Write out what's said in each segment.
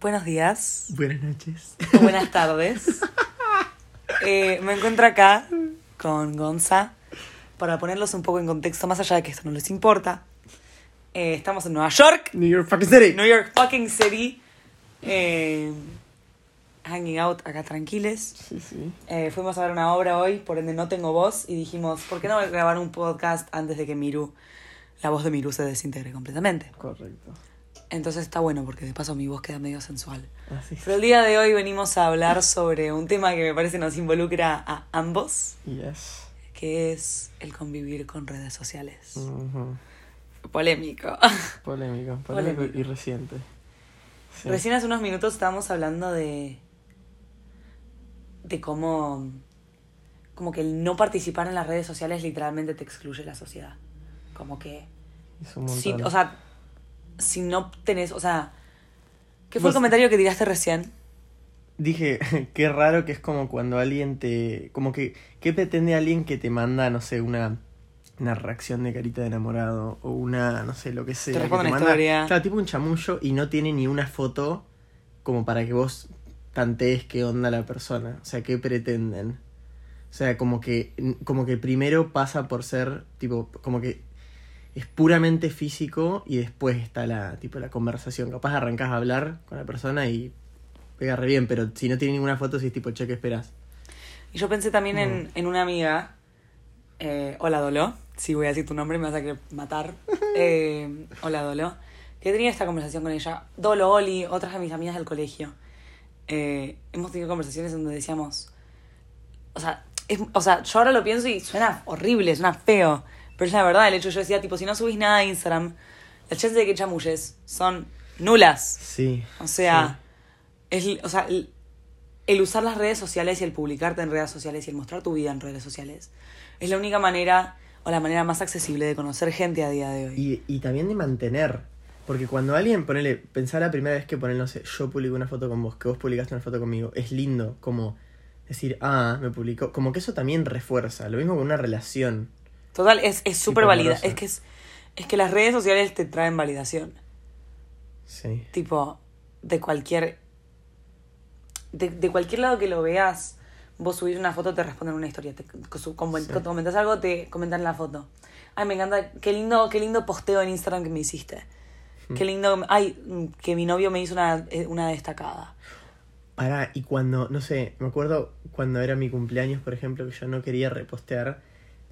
Buenos días. Buenas noches. o Buenas tardes. Eh, me encuentro acá con Gonza para ponerlos un poco en contexto, más allá de que esto no les importa. Eh, estamos en Nueva York, New York fucking City. New York fucking City. eh, hanging out acá tranquiles. Sí, sí. Eh, fuimos a ver una obra hoy, por ende no tengo voz, y dijimos, ¿por qué no grabar un podcast antes de que Miru, la voz de Miru se desintegre completamente? Correcto. Entonces está bueno porque de paso mi voz queda medio sensual. Así Pero el día de hoy venimos a hablar sobre un tema que me parece nos involucra a ambos, Yes. que es el convivir con redes sociales. Polémico. Polémico, polémico Polémico. y reciente. Sí. Recién hace unos minutos estábamos hablando de. de cómo. como que el no participar en las redes sociales literalmente te excluye la sociedad. Como que. Es un Si, montón. o sea, si no tenés. O sea. ¿Qué fue el comentario que tiraste recién? Dije, qué raro que es como cuando alguien te... Como que, ¿qué pretende alguien que te manda, no sé, una, una reacción de carita de enamorado? O una, no sé, lo que sea. que responde una manda- historia. Claro, tipo un chamullo y no tiene ni una foto como para que vos tantees qué onda la persona. O sea, ¿qué pretenden? O sea, como que, como que primero pasa por ser, tipo, como que es puramente físico y después está la, tipo, la conversación. Capaz arrancás a hablar con la persona y pega re bien, pero si no tiene ninguna foto, sí es tipo, che, ¿qué esperas? Y yo pensé también en, en una amiga. Eh, hola Dolo. Si voy a decir tu nombre me vas a querer matar. Eh, hola Dolo. Que tenía esta conversación con ella. Dolo, Oli, otras de mis amigas del colegio. Eh, hemos tenido conversaciones donde decíamos. O sea, es- o sea, yo ahora lo pienso y suena horrible, suena feo. Pero es la verdad, el hecho yo decía, tipo, si no subís nada a Instagram, las chances de que chamulles son nulas. Sí. O sea, es, o sea el, el usar las redes sociales y el publicarte en redes sociales y el mostrar tu vida en redes sociales es la única manera o la manera más accesible de conocer gente a día de hoy. Y, y también de mantener. Porque cuando alguien, ponele, pensar la primera vez que ponele, no sé, yo publico una foto con vos, que vos publicaste una foto conmigo, es lindo, como decir, ah, me publicó. Como que eso también refuerza. Lo mismo con una relación. Total, es es súper Tipo válida. Es que, es, es que las redes sociales te traen validación. Sí. Tipo, de cualquier. De, de cualquier lado que lo veas, vos subís una foto, te responden una historia. Te, Sí. comentas algo, te comentan la foto. Ay, me encanta. Qué lindo, qué lindo posteo en Instagram que me hiciste. Mm. Qué lindo. Ay, que mi novio me hizo una, una destacada. Pará, y cuando, no sé, me acuerdo cuando era mi cumpleaños, por ejemplo, que yo no quería repostear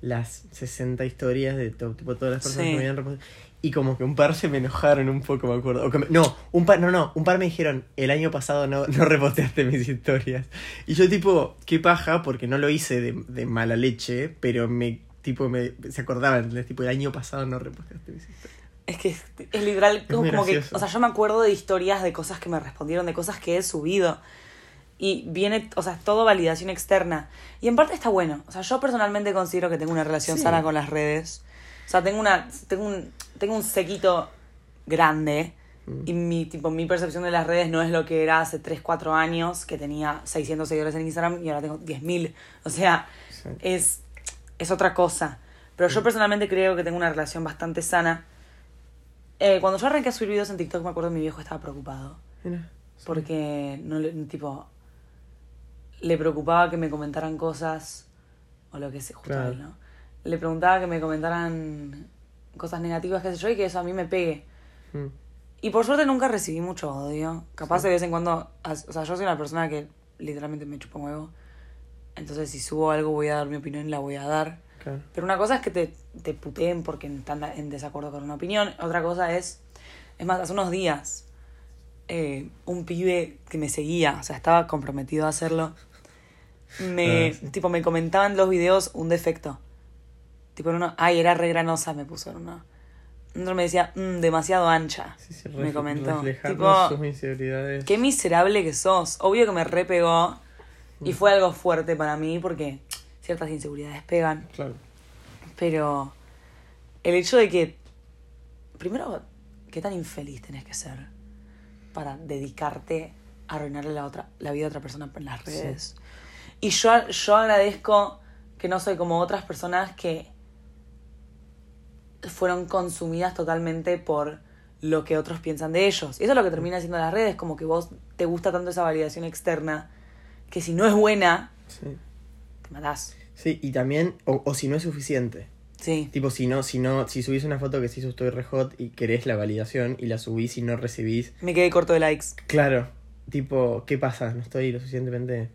las 60 historias de to- tipo, todas las personas Sí. que me habían reposteado. Y como que un par se me enojaron un poco, me acuerdo. O que me- no, un par, no, no, un par me dijeron, el año pasado no, no reposteaste mis historias. Y yo tipo, qué paja, porque no lo hice de, de mala leche, pero me, tipo, me, se acordaban, tipo, el año pasado no reposteaste mis historias. Es que es, es literal como, que. O sea, yo me acuerdo de historias de cosas que me respondieron, de cosas que he subido. Y viene, o sea, es todo validación externa. Y en parte está bueno. O sea, yo personalmente considero que tengo una relación Sí. sana con las redes. O sea, tengo una. Tengo un, tengo un sequito grande. Mm. Y mi, tipo, mi percepción de las redes no es lo que era hace 3, 4 años, que tenía 600 seguidores en Instagram y ahora tengo 10.000. O sea, Sí. es, es otra cosa. Pero yo personalmente creo que tengo una relación bastante sana. Eh, cuando yo arranqué a subir videos en TikTok, me acuerdo que mi viejo estaba preocupado. Mira. Porque no tipo, le preocupaba que me comentaran cosas, o lo que sea, justo Claro. él, ¿no? Le preguntaba que me comentaran cosas negativas, qué sé yo, y que eso a mí me pegue. Mm. Y por suerte nunca recibí mucho odio. Capaz de vez en cuando, o sea, yo soy una persona que literalmente me chupa un huevo. Entonces si subo algo voy a dar mi opinión y la voy a dar. Pero una cosa es que te, te puteen porque están en desacuerdo con una opinión. Otra cosa es, es más, hace unos días, eh, un pibe que me seguía, o sea, estaba comprometido a hacerlo, me, Ah, tipo, me comentaban los videos un defecto. Tipo, en uno, ay, era re granosa, me puso en uno. Otro me decía, "Mm, demasiado ancha. Sí, sí, me comentó. Tipo, sus inseguridades. Qué miserable que sos. Obvio que me repegó. Y fue algo fuerte para mí porque ciertas inseguridades pegan. Claro. Pero el hecho de que. Primero, ¿qué tan infeliz tenés que ser para dedicarte a arruinarle la, otra, la vida a otra persona en las redes? Y yo, yo agradezco que no soy como otras personas que fueron consumidas totalmente por lo que otros piensan de ellos. Y eso es lo que termina haciendo las redes, como que vos te gusta tanto esa validación externa, que si no es buena, Sí. te matás. Sí, y también, o, o si no es suficiente. Sí. Tipo, si no, si no, si subís una foto que se hizo estoy re hot y querés la validación y la subís y no recibís, Me quedé corto de likes. claro, tipo, ¿qué pasa? No estoy lo suficientemente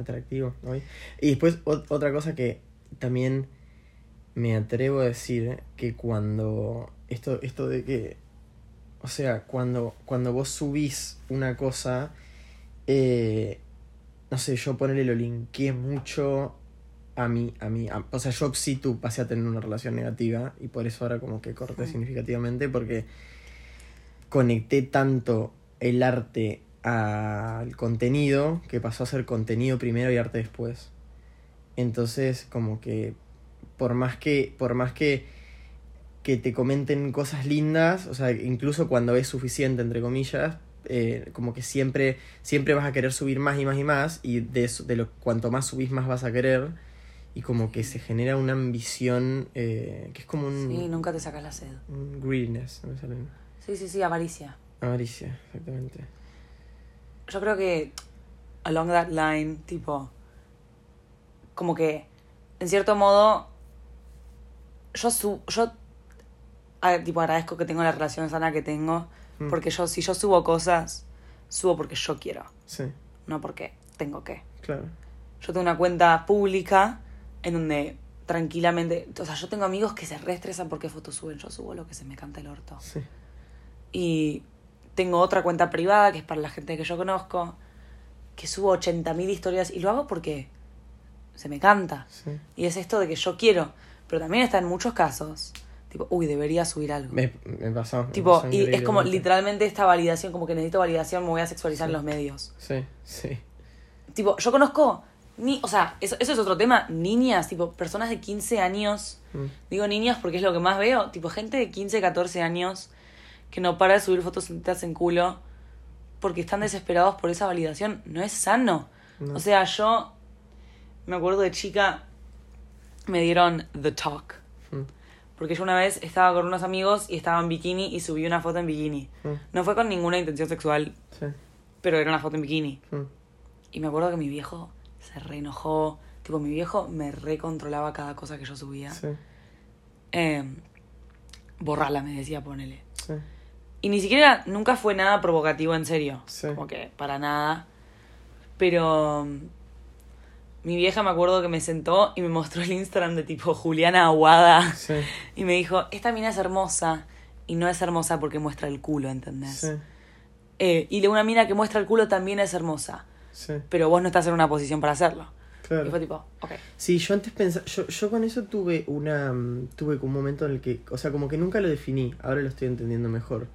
atractivo hoy. Y después, ot- otra cosa que también me atrevo a decir, que cuando, esto, esto de que, o sea, cuando, cuando vos subís una cosa, eh, no sé, yo ponerle lo linkeé mucho a mí, a mí, a- o sea, yo sí tú pasé a tener una relación negativa y por eso ahora como que corté significativamente porque conecté tanto el arte al contenido que pasó a ser contenido primero y arte después. Entonces, como que por más que por más que que te comenten cosas lindas, o sea, incluso cuando es suficiente entre comillas, eh, como que siempre siempre vas a querer subir más y más y más y de eso, de lo cuanto más subís más vas a querer y como que se genera una ambición eh, que es como un, Sí, nunca te sacas la sed. un greediness, no me sale Sí, sí, sí, avaricia. avaricia, exactamente. Yo creo que along that line, tipo, como que, en cierto modo, yo su yo a- tipo agradezco que tengo la relación sana que tengo, Mm. porque yo si yo subo cosas, subo porque yo quiero, Sí, no porque tengo que. claro. Yo tengo una cuenta pública en donde tranquilamente, o sea, yo tengo amigos que se reestresan porque fotos suben, yo subo lo que se me canta el orto. Sí. Y tengo otra cuenta privada que es para la gente que yo conozco, que subo 80.000 historias y lo hago porque se me canta. Sí. Y es esto de que yo quiero, pero también está en muchos casos, tipo, uy, debería subir algo. Me, me pasó. me tipo, pasó y es como literalmente esta validación, como que necesito validación, me voy a sexualizar en los medios. Sí, sí. Tipo, yo conozco, ni, o sea, eso, eso es otro tema, niñas, tipo, personas de 15 años, Mm. digo niñas porque es lo que más veo, tipo, gente de 15, 14 años que no para de subir fotos tetas en culo porque están desesperados por esa validación. No es sano. No. O sea, yo me acuerdo de chica, me dieron the talk. Mm. Porque yo una vez estaba con unos amigos y estaba en bikini y subí una foto en bikini. Mm. No fue con ninguna intención sexual, Sí. pero era una foto en bikini. Mm. Y me acuerdo que mi viejo se reenojó. Tipo, mi viejo me recontrolaba cada cosa que yo subía. Sí. Eh, borrala, me decía, ponele. Y ni siquiera, nunca fue nada provocativo en serio. Sí. Como que, para nada. Pero mm, mi vieja me acuerdo que me sentó y me mostró el Instagram de tipo Juliana Aguada. Sí. Y me dijo, esta mina es hermosa. Y no es hermosa porque muestra el culo, ¿entendés? Sí. Eh, y de una mina que muestra el culo también es hermosa. Sí. Pero vos no estás en una posición para hacerlo. Y fue Claro. tipo, ok. Sí, yo antes pensaba, yo, yo con eso tuve una, mm, tuve un momento en el que, o sea, como que nunca lo definí, ahora lo estoy entendiendo mejor.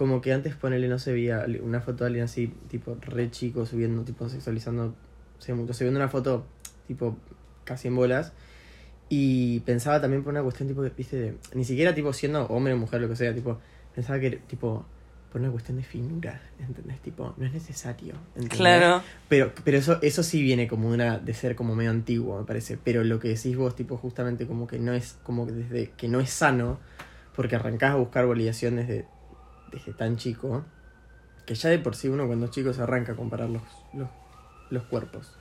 Como que antes ponerle, no se veía una foto de alguien así, tipo, re chico, subiendo, tipo, sexualizando, se mucho, subiendo una foto, tipo, casi en bolas. Y pensaba también por una cuestión, tipo, viste, de, ni siquiera, tipo, siendo hombre o mujer, lo que sea, tipo, pensaba que, tipo, por una cuestión de finura, ¿entendés? Tipo, no es necesario, ¿entendés? Claro. Pero, pero eso, eso sí viene como una, de ser como medio antiguo, me parece. Pero lo que decís vos, tipo, justamente como que no es, como que desde que no es sano, porque arrancás a buscar validación desde, desde tan chico, que ya de por sí uno cuando es chico se arranca a comparar los, los, los cuerpos.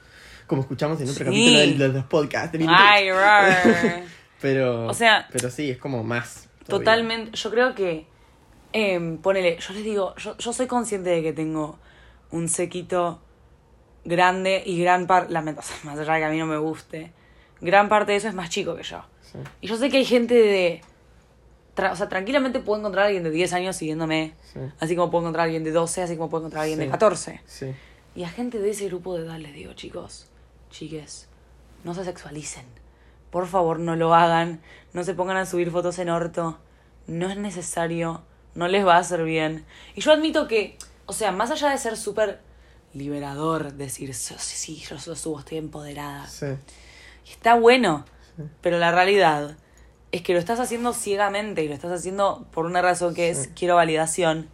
Como escuchamos en otro Sí. capítulo de, los podcasts. de Ay, rar. Pero, O sea, pero sí, es como más. todavía. Totalmente. Yo creo que. em, ponele, yo les digo, yo, yo soy consciente de que tengo un sequito grande y gran parte. Lamento, más allá de que a mí no me guste. Gran parte de eso es más chico que yo. Sí, Y yo sé que hay gente de. O sea, tranquilamente puedo encontrar a alguien de 10 años siguiéndome. sí, Así como puedo encontrar a alguien de 12, así como puedo encontrar a alguien Sí. de 14. sí. Y a gente de ese grupo de edad les digo, chicos, chiques, no se sexualicen. Por favor, no lo hagan. No se pongan a subir fotos en orto. No es necesario. No les va a hacer bien. Y yo admito que, o sea, más allá de ser súper liberador, decir, "Sí, sí, yo subo, estoy empoderada. sí. Está bueno. Pero la realidad es que lo estás haciendo ciegamente y lo estás haciendo por una razón que es Sí. quiero validación.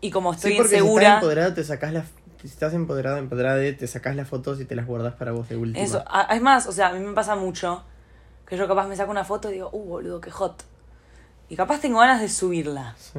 Y como estoy sí, porque si estás insegura. te sacas la. Si estás empoderado, empoderada, te sacas las fotos y te las guardas para vos de última. Eso, es más, o sea, a mí me pasa mucho que yo capaz me saco una foto y digo, uh, boludo, qué hot. Y capaz tengo ganas de subirla. Sí,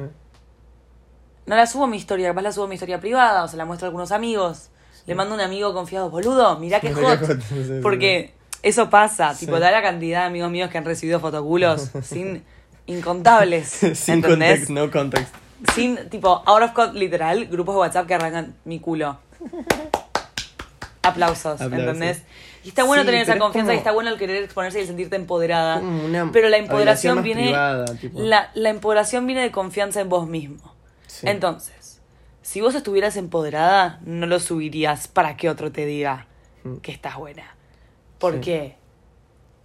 no la subo a mi historia, capaz la subo a mi historia privada o se la muestro a algunos amigos. Le mando a un amigo confiado, boludo, mirá qué hot. Porque eso pasa, tipo, da la cantidad de amigos míos que han recibido fotoculos sin incontables. Sin ¿entendés? context, no context. Sin, tipo, out of cut, literal, grupos de WhatsApp que arrancan mi culo. Aplausos, Aplausos. ¿entendés? Y está bueno Sí, tener esa confianza como- y está bueno el querer exponerse y el sentirte empoderada. Una pero la empoderación viene. privada. La, la empoderación viene de confianza en vos mismo. Sí. Entonces, si vos estuvieras empoderada, no lo subirías para que otro te diga Mm. que estás buena. ¿Por Sí. qué?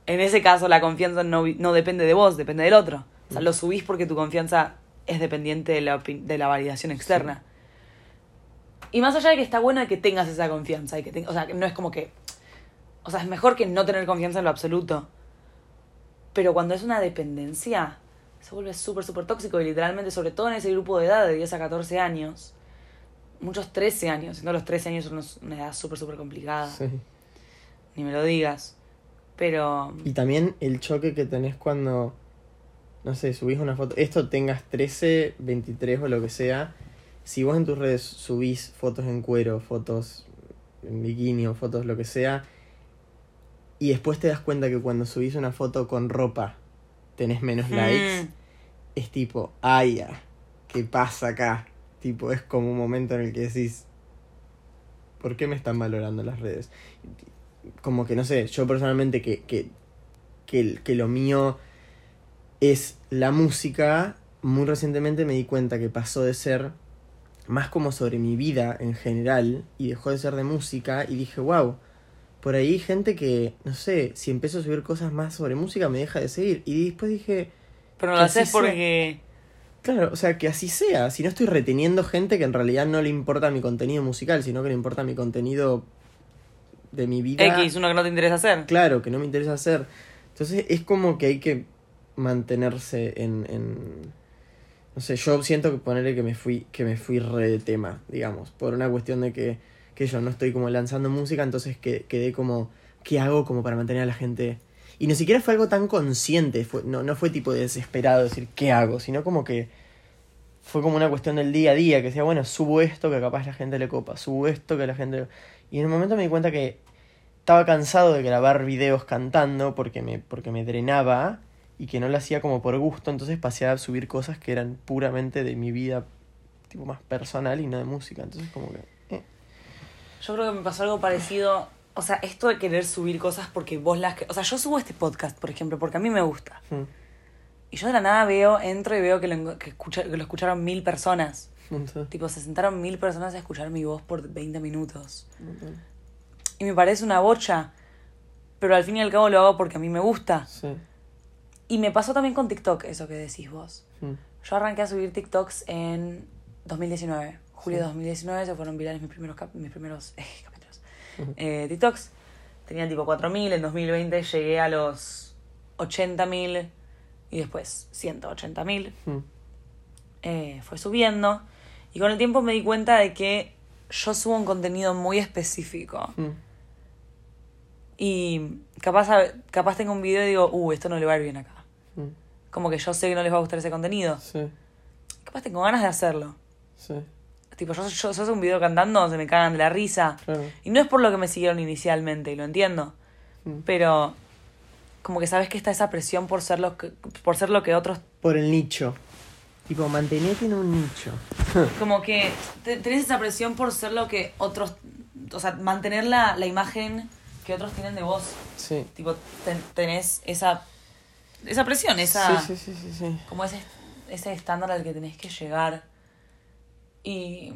En ese caso, la confianza no, no depende de vos, depende del otro. O Mm. sea, lo subís porque tu confianza es dependiente de la, de la validación externa. Y más allá de que está bueno de que tengas esa confianza y que te- o sea, que no es como que o sea, es mejor que no tener confianza en lo absoluto. Pero cuando es una dependencia, se vuelve súper, súper tóxico y literalmente, sobre todo en ese grupo de edad de 10 a 14 años, muchos 13 años, siendo los 13 años son una edad súper, súper complicada, Sí. Ni me lo digas. Pero... Y también el choque que tenés cuando, no sé, subís una foto, esto tengas 13, 23 o lo que sea, si vos en tus redes subís fotos en cuero, fotos en bikini o fotos lo que sea, y después te das cuenta que cuando subís una foto con ropa tenés menos likes, Mm, es tipo, ay, ya, ¿qué pasa acá? Tipo, es como un momento en el que decís, ¿por qué me están valorando las redes? Como que, no sé, yo personalmente que, que, que, que lo mío es la música, muy recientemente me di cuenta que pasó de ser más como sobre mi vida en general y dejó de ser de música y dije, wow, por ahí gente que, no sé, si empiezo a subir cosas más sobre música me deja de seguir. Y después dije, pero no lo haces porque... Claro, o sea, que así sea. Si no estoy reteniendo gente que en realidad no le importa mi contenido musical, sino que le importa mi contenido de mi vida. X, uno que no te interesa hacer. Claro, que no me interesa hacer. Entonces es como que hay que mantenerse en, en... No sé, yo siento que ponerle que me fui, que me fui re de tema, digamos, por una cuestión de que, que yo no estoy como lanzando música, entonces que, quedé como, ¿qué hago como para mantener a la gente? Y ni siquiera fue algo tan consciente, fue, no, no fue tipo desesperado decir, ¿qué hago? Sino como que fue como una cuestión del día a día, que decía, bueno, subo esto que capaz la gente le copa, subo esto que la gente... Y en un momento me di cuenta que estaba cansado de grabar videos cantando porque me, porque me drenaba y que no lo hacía como por gusto, entonces pasé a subir cosas que eran puramente de mi vida, tipo más personal y no de música, entonces como que... eh. Yo creo que me pasó algo parecido. O sea, esto de querer subir cosas porque vos las... que- O sea, yo subo este podcast, por ejemplo, porque a mí me gusta. Mm, Y yo de la nada veo, entro y veo que lo, que escucha- que lo escucharon mil personas. montón, Tipo, se sentaron mil personas a escuchar mi voz por 20 minutos. montón. Y me parece una bocha. Pero al fin y al cabo lo hago porque a mí me gusta. Sí. Y me pasó también con TikTok, eso que decís vos. mm, Yo arranqué a subir TikToks en 2019. Julio de Sí. 2019 se fueron virales mis primeros, cap- mis primeros eh, capítulos. Eh, TikToks. Tenían tipo 4.000. En 2020 llegué a los 80.000. Y después 180.000. mm, eh, fue subiendo. Y con el tiempo me di cuenta de que yo subo un contenido muy específico. mm. Y capaz, capaz tengo un video y digo, uh, esto no le va a ir bien acá. Mm, Como que yo sé que no les va a gustar ese contenido. Sí, Capaz tengo ganas de hacerlo. sí, Tipo, yo, yo, yo hago un video cantando, se me cagan de la risa. claro. Y no es por lo que me siguieron inicialmente, y lo entiendo. Pero como que sabes que está esa presión por ser lo que, por ser lo que otros... Por el nicho. Tipo, mantenete en un nicho. Como que te- tenés esa presión por ser lo que otros... O sea, mantener la, la imagen que otros tienen de vos. Sí. Tipo, ten- tenés esa... Esa presión, esa... Sí, sí, sí, sí, sí. como ese, ese estándar al que tenés que llegar. Y,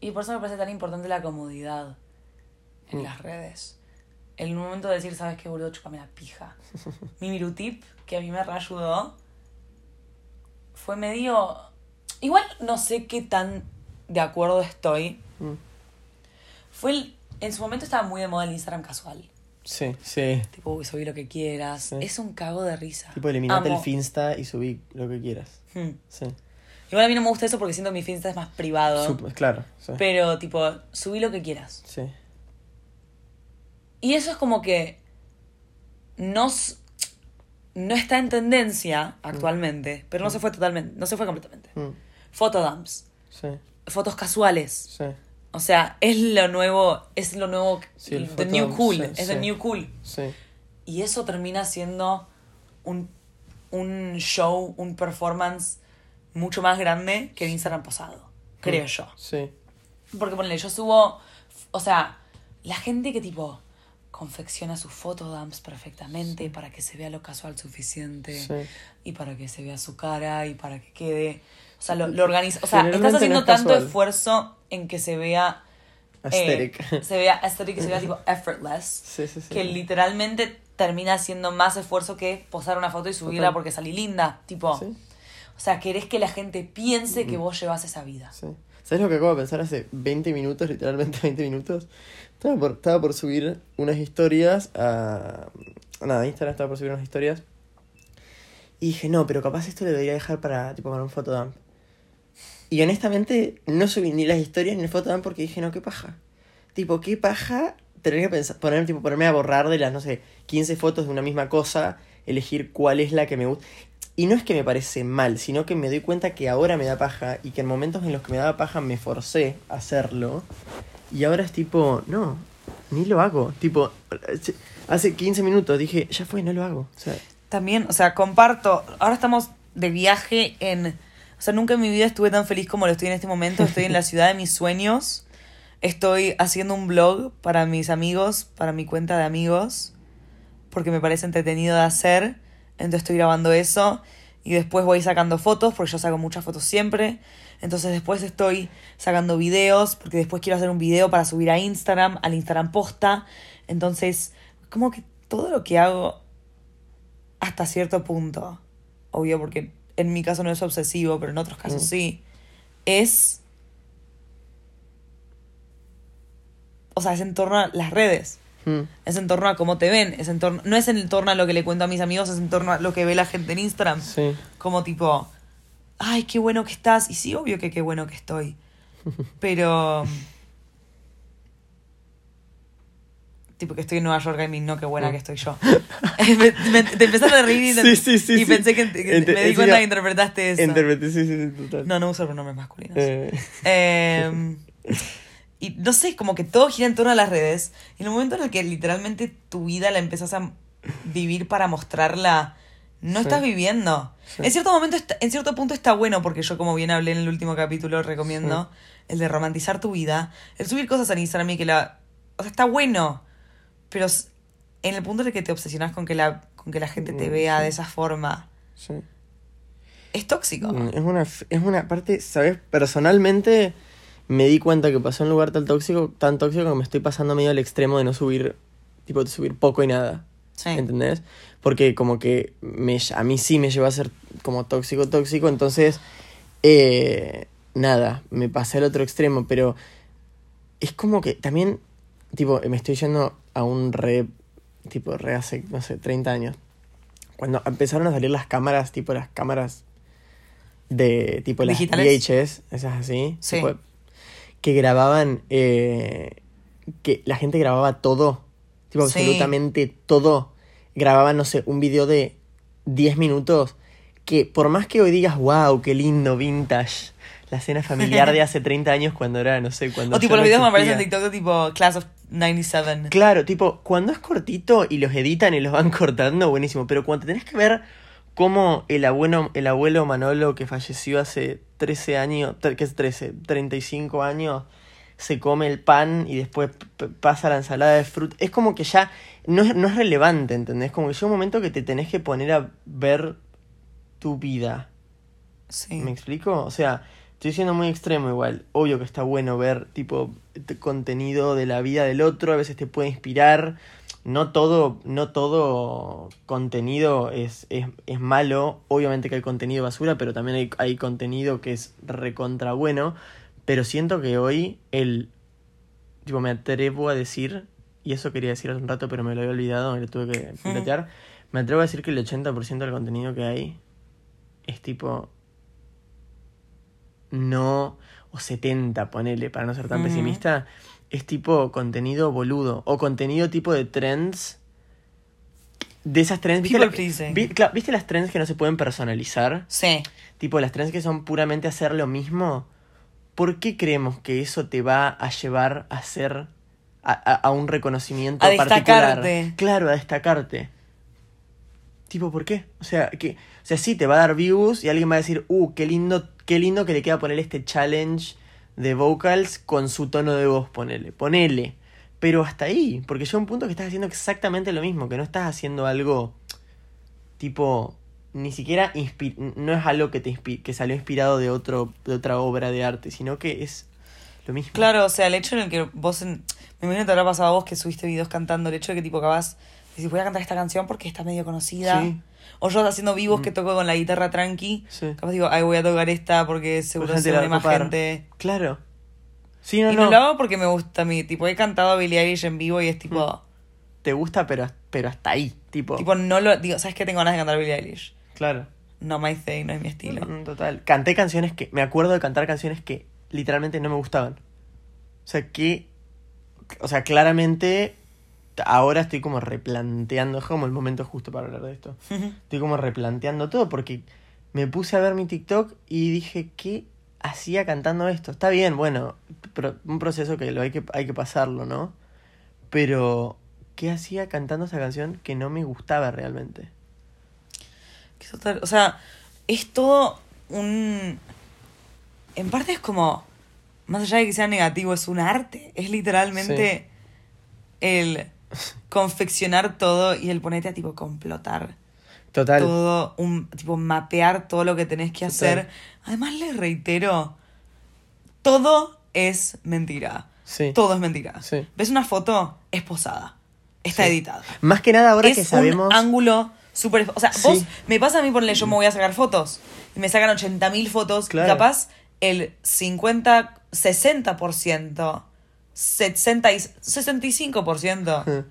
y por eso me parece tan importante la comodidad en Mm. las redes. En un momento de decir, ¿sabes qué, boludo? Chupame la pija. Mi mirutip, que a mí me reayudó, fue medio... Igual no sé qué tan de acuerdo estoy. Mm. Fue el... En su momento estaba muy de moda el Instagram casual. Sí, sí. Tipo, uy, subí lo que quieras. Sí. Es un cago de risa. Tipo, eliminate el. Finsta y subí lo que quieras. Hmm. Sí. Igual a mí no me gusta eso porque siento que mi Finsta es más privado. Claro, sí. Pero, tipo, subí lo que quieras. Sí. Y eso es como que no, no está en tendencia actualmente, pero no se fue totalmente, no se fue completamente. Mm. Photodumps. Sí, fotos casuales. sí, O sea, es lo nuevo, es lo nuevo, Sí, el the new cool, es the sí. new cool. sí. Y eso termina siendo un, un show, un performance mucho más grande que el Instagram pasado, creo yo. Sí, Porque ponle, yo subo, o sea, la gente que tipo confecciona sus fotodumps perfectamente para que se vea lo casual suficiente Sí. y para que se vea su cara y para que quede, o sea, lo, lo organiza, o sea, estás no haciendo es tanto esfuerzo en que se vea eh, Aesthetic. se vea aesthetic, que se vea tipo effortless, Sí, sí, sí. que literalmente termina siendo más esfuerzo que posar una foto y subirla Total. porque salí linda, tipo, Sí. o sea, querés que la gente piense que vos llevas esa vida. ¿Sabes lo que acabo de pensar hace 20 minutos, literalmente 20 minutos? Estaba por, estaba por subir unas historias a... Nada, Instagram estaba por subir unas historias. Y dije, no, pero capaz esto lo debería dejar para, tipo, para un fotodump. Y honestamente, no subí ni las historias ni el fotodump porque dije, no, qué paja. Tipo, qué paja tener que pensar, poner, tipo, ponerme a borrar de las, no sé, 15 fotos de una misma cosa, elegir cuál es la que me gusta. Y no es que me parece mal, sino que me doy cuenta que ahora me da paja y que en momentos en los que me daba paja me forcé a hacerlo. Y ahora es tipo, no, ni lo hago. Tipo, hace 15 minutos dije, ya fue, no lo hago. O sea, También, o sea, comparto. Ahora estamos de viaje en. O sea, nunca en mi vida estuve tan feliz como lo estoy en este momento. Estoy en la ciudad de mis sueños. Estoy haciendo un blog para mis amigos, para mi cuenta de amigos, porque me parece entretenido de hacer. Entonces estoy grabando eso y después voy sacando fotos, porque yo saco muchas fotos siempre. Entonces después estoy sacando videos, porque después quiero hacer un video para subir a Instagram, al Instagram posta. Entonces, como que todo lo que hago hasta cierto punto, obvio porque en mi caso no es obsesivo, pero en otros casos Mm. sí, es... O sea, es en torno a las redes, mm, es en torno a cómo te ven, es en torno, no es en torno a lo que le cuento a mis amigos, es en torno a lo que ve la gente en Instagram. sí. Como tipo, ay, qué bueno que estás. Y sí, obvio que qué bueno que estoy. Pero... Tipo que estoy en Nueva York, I mean, no qué buena que estoy yo. Me- me- te empezaste a reír y, Sí, sí, sí, y sí. pensé que, que Ente- me di cuenta que interpretaste eso. Interpreté, sí, sí, sí, total. No, no uso pronombres masculinos. Eh, Eh, y no sé, como que todo gira en torno a las redes. Y en el momento en el que literalmente tu vida la empezás a vivir para mostrarla, no Sí. estás viviendo. Sí. En cierto momento, en cierto punto está bueno, porque yo como bien hablé en el último capítulo, recomiendo el de romantizar tu vida, el subir cosas en Instagram y que la... O sea, está bueno, pero en el punto en el que te obsesionas con que la, con que la gente te Mm, vea de esa forma, sí. es tóxico. Mm, Es una, es una parte, ¿sabes? Personalmente me di cuenta que pasó en un lugar tan tóxico, tan tóxico que me estoy pasando medio al extremo de no subir, tipo de subir poco y nada. Sí. ¿Entendés? Porque como que me, a mí sí me llevó a ser como tóxico, tóxico, entonces, eh, nada, me pasé al otro extremo, pero es como que también, tipo, me estoy yendo a un re, tipo, re hace, no sé, 30 años. Cuando empezaron a salir las cámaras, tipo las cámaras de, tipo las ¿Digitales? VHS, esas así, Sí. tipo, que grababan, eh, que la gente grababa todo, tipo Sí. absolutamente todo. Grababan, no sé, un video de 10 minutos que por más que hoy digas, wow, qué lindo, vintage, la escena familiar de hace 30 años cuando era, no sé, cuando... O tipo los videos me aparecen en. TikTok tipo Class of 97. Claro, tipo, cuando es cortito y los editan y los van cortando, buenísimo. Pero cuando tenés que ver cómo el abuelo, el abuelo Manolo, que falleció hace 13 años, ¿qué es 13? 35 años, se come el pan y después pasa la ensalada de fruta. Es como que ya no es, no es relevante, ¿entendés? Como que llega un momento que te tenés que poner a ver tu vida. Sí. ¿Me explico? O sea, estoy siendo muy extremo igual. Obvio que está bueno ver tipo contenido de la vida del otro, a veces te puede inspirar. No todo, no todo contenido es, es, es malo. Obviamente que hay contenido basura, pero también hay, hay contenido que es recontra bueno. Pero siento que hoy el tipo me atrevo a decir, y eso quería decir hace un rato, pero me lo había olvidado, me lo tuve que pilotear. Me atrevo a decir que el 80% del contenido que hay es tipo no, o 70, ponele, para no ser tan Ujú. pesimista, es tipo contenido boludo, o contenido tipo de trends, de esas trends, ¿viste, la- vi- ¿viste las trends que no se pueden personalizar? Sí. Tipo las trends que son puramente hacer lo mismo, ¿por qué creemos que eso te va a llevar a ser a, a- a un reconocimiento A particular? destacarte. Claro, a destacarte. Tipo, ¿por qué? O sea, que, o sea, sí te va a dar views y alguien va a decir, uh, qué lindo, qué lindo que le queda poner este challenge de vocals con su tono de voz, ponele, ponele. Pero hasta ahí, porque llega un punto que estás haciendo exactamente lo mismo, que no estás haciendo algo tipo ni siquiera no es algo que te que salió inspirado de otro de otra obra de arte, sino que es lo mismo. Claro, o sea, el hecho en el que vos, en- me imagino que te habrá pasado a vos que subiste videos cantando, el hecho de que tipo acabas, decís, voy a cantar esta canción porque está medio conocida. Sí. O yo haciendo vivos que toco con la guitarra tranqui, Sí. capaz digo, ay, voy a tocar esta porque seguro gente se une más gente. Claro. Sí, no, y no. no lo hago porque me gusta a mí, tipo, he cantado a Billie Eilish en vivo y es tipo, Te gusta, pero pero hasta ahí, tipo. tipo, no lo, digo, ¿sabes qué? Tengo ganas de cantar a Billie Eilish. Claro. No my thing, no es mi estilo. Mm, Total. Canté canciones que me acuerdo de cantar canciones que literalmente no me gustaban. O sea, que o sea, claramente ahora estoy como replanteando, es como el momento justo para hablar de esto. Estoy como replanteando todo porque me puse a ver mi TikTok y dije, ¿qué hacía cantando esto? Está bien, bueno, pro- un proceso que lo hay que, hay que pasarlo, ¿no? Pero, ¿qué hacía cantando esa canción que no me gustaba realmente? O sea, es todo un... En parte es como, más allá de que sea negativo, es un arte. Es literalmente el confeccionar todo y el ponerte a tipo complotar Total. todo, un tipo mapear todo lo que tenés que Total. hacer. Además, les reitero, todo es mentira. Sí. Todo es mentira. Sí. ¿Ves una foto? Es posada. Está Sí. editada. Más que nada ahora es que sabemos... un ángulo súper... O sea, Sí. vos, me pasa a mí ponerle yo me voy a sacar fotos. Y me sacan 80.000 fotos. Claro. capaz el 50, 60%, 60 y 65%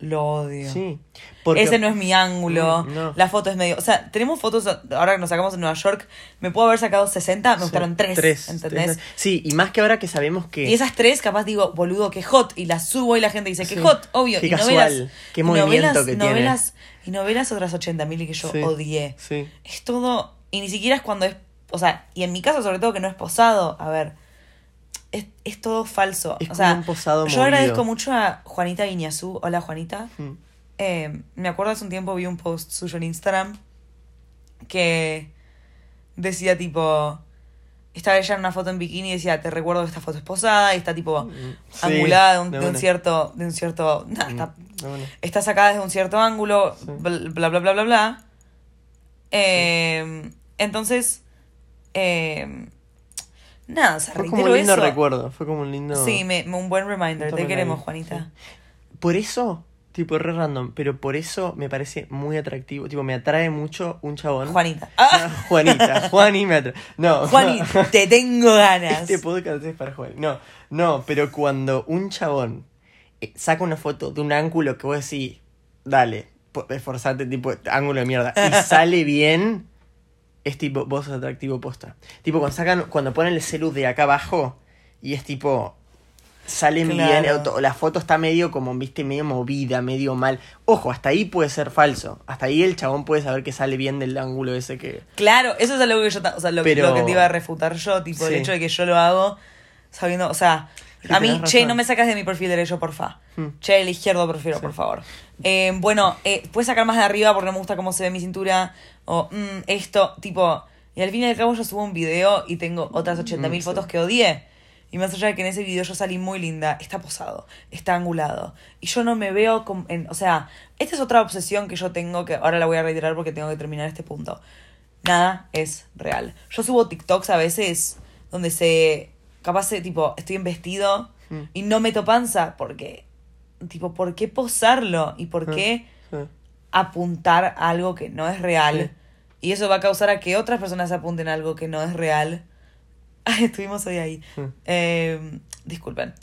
lo odio. Sí. Porque... Ese no es mi ángulo. Mm, no. La foto es medio. O sea, tenemos fotos. Ahora que nos sacamos en Nueva York, me puedo haber sacado 60, me gustaron 3. Tres, ¿Entendés? tres. Sí, y más que ahora que sabemos que... Y esas tres, capaz digo, boludo, que hot. Y las subo y la gente dice, que Sí. hot, obvio. Qué y casual, novelas, qué movimiento novelas, que tiene. novelas, Y novelas otras 80.000 y que yo Sí, odié. sí. Es todo. Y ni siquiera es cuando es. O sea, y en mi caso, sobre todo, que no es posado. A ver. Es, es todo falso. Es o sea, un posado yo movido. agradezco mucho a Juanita Guiñazú. Hola, Juanita. Mm. Eh, me acuerdo hace un tiempo vi un post suyo en Instagram que decía tipo estaba ella en una foto en bikini y decía te recuerdo que esta foto es posada y está tipo Sí, angulada de un, de de un una. cierto de un cierto nah, Mm, está, sacada desde un cierto ángulo Sí. bla bla bla bla bla, bla. Eh, entonces eh, nada o sea, Fue como un lindo eso. recuerdo, fue como un lindo... sí me, un buen reminder te queremos sí. Juanita Por eso, tipo re random, pero por eso me parece muy atractivo, tipo me atrae mucho un chabón. Juanita Ah, ah, Juanita, Juani me atrae. No. Juani te tengo ganas Este podcast es para Juan. No, no, pero cuando un chabón eh, saca una foto de un ángulo que vos decís, dale, esforzate, tipo, ángulo de mierda, y sale bien, es tipo, vos sos atractivo posta. Tipo, cuando sacan, cuando ponen el celu de acá abajo, y es tipo, salen Claro. bien, la foto está medio como, viste, medio movida, medio mal. Ojo, hasta ahí puede ser falso. Hasta ahí el chabón puede saber que sale bien del ángulo ese que... Claro, eso es algo que yo, o sea, lo, Pero- lo que te iba a refutar yo, tipo, el hecho de que yo lo hago sabiendo, o sea, a mí, che, razón. no me sacas de mi perfil derecho, porfa. Hmm. Che, el izquierdo prefiero, por favor. Eh, bueno, eh, puedes sacar más de arriba porque no me gusta cómo se ve mi cintura, o mm, esto, tipo, y al fin y al cabo yo subo un video y tengo otras 80.000 Mm, sí. fotos que odié. Y más allá de que en ese video yo salí muy linda, está posado, está angulado. Y yo no me veo como... En, o sea, esta es otra obsesión que yo tengo, que ahora la voy a reiterar porque tengo que terminar este punto. Nada es real. Yo subo TikToks a veces donde se... Capaz, de, tipo, estoy en vestido Mm. y no meto panza porque... Tipo, ¿por qué posarlo? ¿Y por qué Sí. apuntar a algo que no es real? Sí. Y eso va a causar a que otras personas apunten a algo que no es real. Estuvimos hoy ahí. Mm. Eh, disculpen.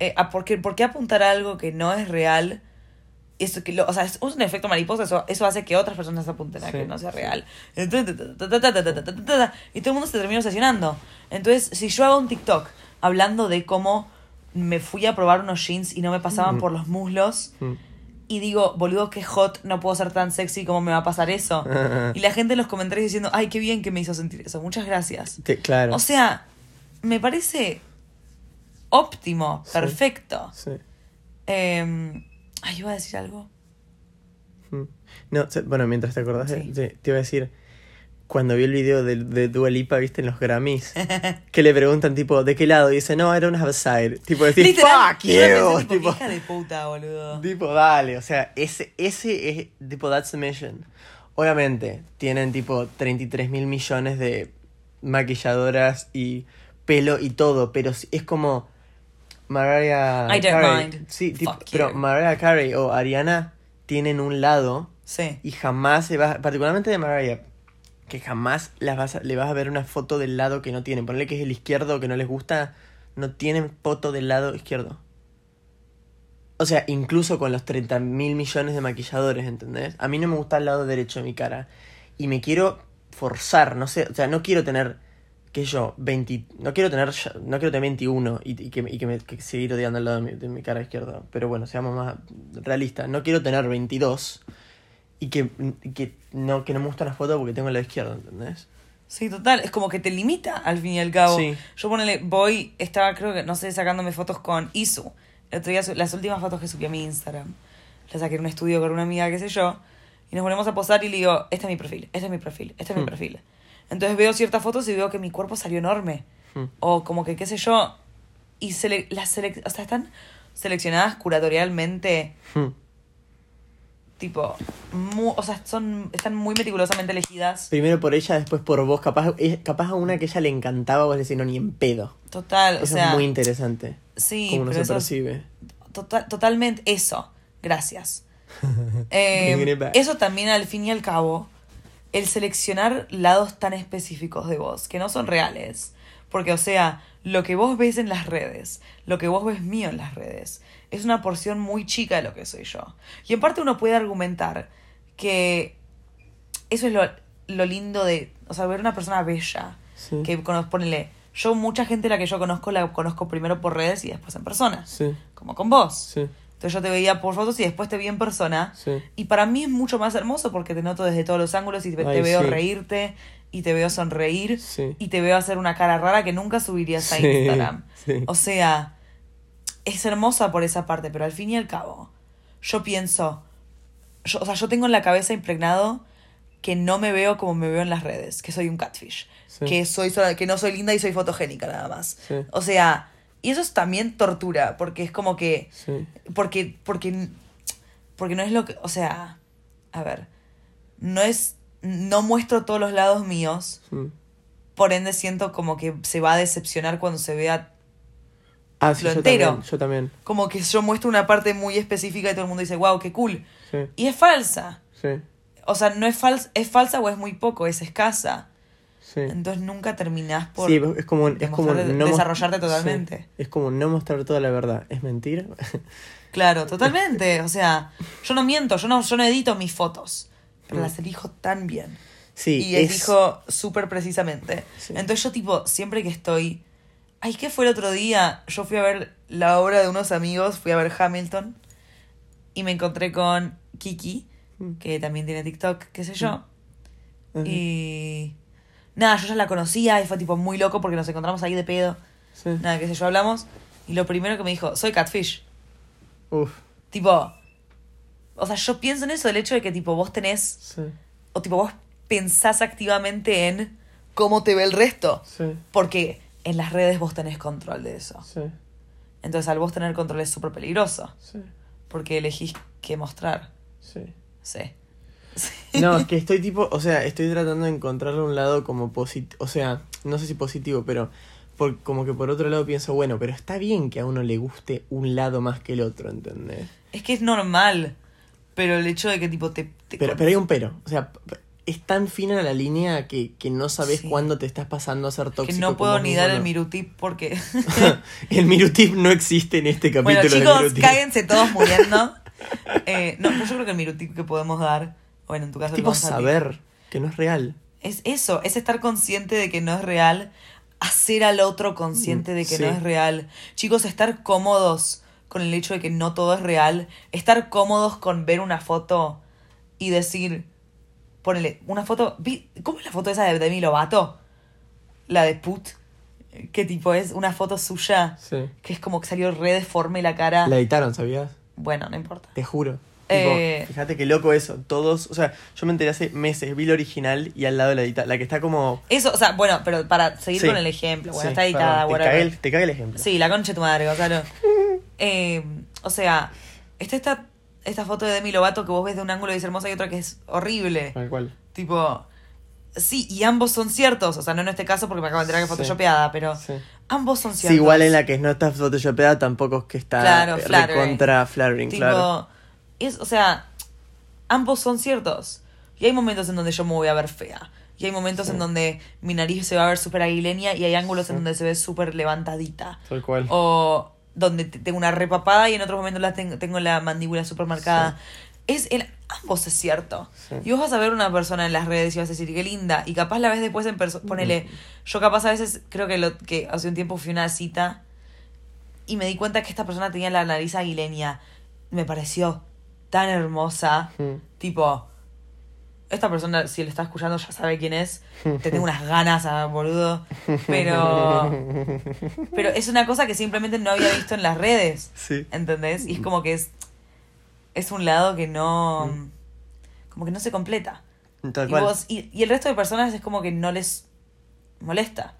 Eh, ¿a por, qué, por qué apuntar a algo que no es real? que lo, o sea, es un efecto mariposa, eso, eso hace que otras personas apunten a que no sea real. Entonces, y todo el mundo se termina obsesionando. Entonces, si yo hago un TikTok hablando de cómo me fui a probar unos jeans y no me pasaban por los muslos, y digo, boludo, que hot, no puedo ser tan sexy, ¿cómo me va a pasar eso? y la gente en los comentarios diciendo, ay, qué bien que me hizo sentir eso, muchas gracias. Que, claro. O sea, me parece óptimo, perfecto. Sí. Eh, ay, iba a decir algo. Mm. No, bueno, mientras te acordás, de- Sí. te, te iba a decir, cuando vi el video de, de Dua Lipa, viste, en los Grammys, que le preguntan, tipo, ¿de qué lado? Y dice, no, I don't have a side. Tipo, decir, Literal, fuck you. tipo, Tipo, hija de puta, boludo. tipo, dale, o sea, ese, ese es, tipo, that's the mission. Obviamente, tienen, tipo, 33 mil millones de maquilladoras y pelo y todo, pero es como Mariah I don't Carey. mind. Sí, tipo, Fuck pero you. Mariah Carey o Ariana tienen un lado Sí. y jamás se va, particularmente de Mariah, que jamás las vas a- le vas a ver una foto del lado que no tienen. Ponle que es el izquierdo que no les gusta, no tienen foto del lado izquierdo. O sea, incluso con los 30 mil millones de maquilladores, ¿entendés? A mí no me gusta el lado derecho de mi cara. Y me quiero forzar, no sé, o sea, no quiero tener, qué sé yo, 20, no quiero tener, no quiero tener 21 y, y que, y que me que seguir odiando el lado de mi, de mi cara izquierda. Pero bueno, seamos más realistas. No quiero tener 22 y que, que, no, que no me gusta la foto porque tengo el lado izquierdo, ¿entendés? Sí, total. Es como que te limita al fin y al cabo. Sí. Yo ponele, voy, estaba creo que, no sé, sacándome fotos con Isu. El otro día, las últimas fotos que subí a mi Instagram. Las saqué en un estudio con una amiga, qué sé yo. Y nos ponemos a posar y le digo, este es mi perfil, este es mi perfil, este es mi Hmm. perfil. Entonces veo ciertas fotos y veo que mi cuerpo salió enorme. Hmm. O como que, qué sé yo. Y sele las selec- o sea, están seleccionadas curatorialmente, Hmm. tipo, mu- o sea, son, están muy meticulosamente elegidas. Primero por ella, después por vos. Capaz, capaz a una que ella le encantaba, vos decís, no, ni en pedo. Total, o Eso sea. es muy interesante. Sí, Cómo no pero se eso- percibe. Total, totalmente eso. Gracias. Eh, eso también al fin y al cabo, el seleccionar lados tan específicos de vos, que no son reales. Porque, o sea, lo que vos ves en las redes, lo que vos ves mío en las redes, es una porción muy chica de lo que soy yo. Y en parte uno puede argumentar que eso es lo, lo lindo de, o sea, ver una persona bella, Sí. que ponele, yo mucha gente la que yo conozco la conozco primero por redes y después en persona, Sí, como con vos. sí, Entonces yo te veía por fotos y después te vi en persona. sí. Y para mí es mucho más hermoso porque te noto desde todos los ángulos y te, veo sí. reírte y te veo sonreír Sí. y te veo hacer una cara rara que nunca subirías a Instagram. O sea, es hermosa por esa parte, pero al fin y al cabo, yo pienso, yo, o sea, yo tengo en la cabeza impregnado que no me veo como me veo en las redes, que soy un catfish, que soy que no soy linda y soy fotogénica nada más. O sea, y eso es también tortura, porque es como que Sí. porque, porque, porque no es lo que, o sea, a ver, no es, no muestro todos los lados míos, Mm. por ende siento como que se va a decepcionar cuando se vea, Ah, sí, Lo yo entero. también, yo también. como que yo muestro una parte muy específica y todo el mundo dice, wow, qué cool. Y es falsa. O sea, no es falsa, es falsa o es muy poco, es escasa. Sí. Entonces nunca terminás por Sí, es como, es como demostrar- no mos- desarrollarte sí, totalmente. Es como no mostrar toda la verdad. ¿Es mentira? Claro, totalmente. O sea, yo no miento, yo no, yo no edito mis fotos, pero Mm. las elijo tan bien. Sí, y es- elijo súper precisamente. Entonces yo tipo, siempre que estoy... Ay, ¿qué fue el otro día? Yo fui a ver la obra de unos amigos, fui a ver Hamilton y me encontré con Kiki, Mm. que también tiene TikTok, qué sé yo. Ajá. Y... Nada, yo ya la conocía y fue tipo muy loco porque nos encontramos ahí de pedo. Sí. Nada, qué sé yo, hablamos. Y lo primero que me dijo, soy Catfish. Uf, Tipo... O sea, yo pienso en eso, el hecho de que tipo vos tenés... sí, O tipo vos pensás activamente en cómo te ve el resto. sí, Porque en las redes vos tenés control de eso. sí, Entonces al vos tener control es súper peligroso. sí, Porque elegís qué mostrar. sí. Sí. No, es que estoy tipo, o sea, estoy tratando de encontrarle un lado como positivo, o sea, no sé si positivo, pero por, como que por otro lado pienso, bueno, pero está bien que a uno le guste un lado más que el otro, ¿entendés? Es que es normal. Pero el hecho de que tipo te... te Pero, pero hay un pero, o sea, es tan fina la línea que, que no sabes Sí. cuándo te estás pasando a ser que tóxico. no con puedo ni dar el ¿no? mirutip porque... el mirutip no existe en este capítulo bueno, chicos, cállense todos muriendo. Eh, no, yo creo que el mirutip que podemos dar, bueno, en tu caso... Es tipo saber que no es real. Es eso, es estar consciente de que no es real, hacer al otro consciente de que Sí. no es real. Chicos, estar cómodos con el hecho de que no todo es real, estar cómodos con ver una foto y decir, ponele, una foto, ¿cómo es la foto esa de Demi Lovato? La de Put, que tipo es una foto suya Sí. que es como que salió re deforme la cara. La editaron, ¿sabías? Bueno, no importa. Te juro. Eh. Tipo, fíjate qué loco eso. Todos, o sea, yo me enteré hace meses, vi la original y al lado la editada, la que está como... Eso, o sea, bueno, pero para seguir Sí. con el ejemplo, bueno, Sí, está editada, perdón, te, cagué el, te cagué el ejemplo. Sí, la concha de tu madre, Gonzalo. Eh, o sea, está esta, esta foto de Demi Lovato que vos ves de un ángulo y es hermosa y otra que es horrible. Tal cual. Tipo, sí, y ambos son ciertos. O sea, no en este caso porque me acabo de enterar que es Sí. photoshopeada, pero Sí. ambos son Sí, ciertos. igual en la que no está photoshopeada tampoco es que está Claro, eh, recontra flattering, Tipo, claro. Es, o sea, ambos son ciertos. Y hay momentos en donde yo me voy a ver fea. Y hay momentos Sí. en donde mi nariz se va a ver súper aguileña y hay ángulos Sí. en donde se ve súper levantadita. Tal cual. O donde te- tengo una repapada y en otros momentos la tengo, tengo la mandíbula súper marcada. Es el, ambos es cierto. Y vos vas a ver una persona en las redes y vas a decir, qué linda. Y capaz la ves después en persona. Ponele, yo capaz a veces, creo que, lo, que hace un tiempo fui a una cita y me di cuenta que esta persona tenía la nariz aguileña. Me pareció tan hermosa. Mm. Tipo, esta persona, si lo está escuchando, ya sabe quién es. Te tengo unas ganas, ah, boludo. Pero. Pero es una cosa que simplemente no había visto en las redes. Sí. ¿Entendés? Y es como que es. Es un lado que no. Como que no se completa. Tal Y, cual. vos, y, y el resto de personas es como que no les molesta.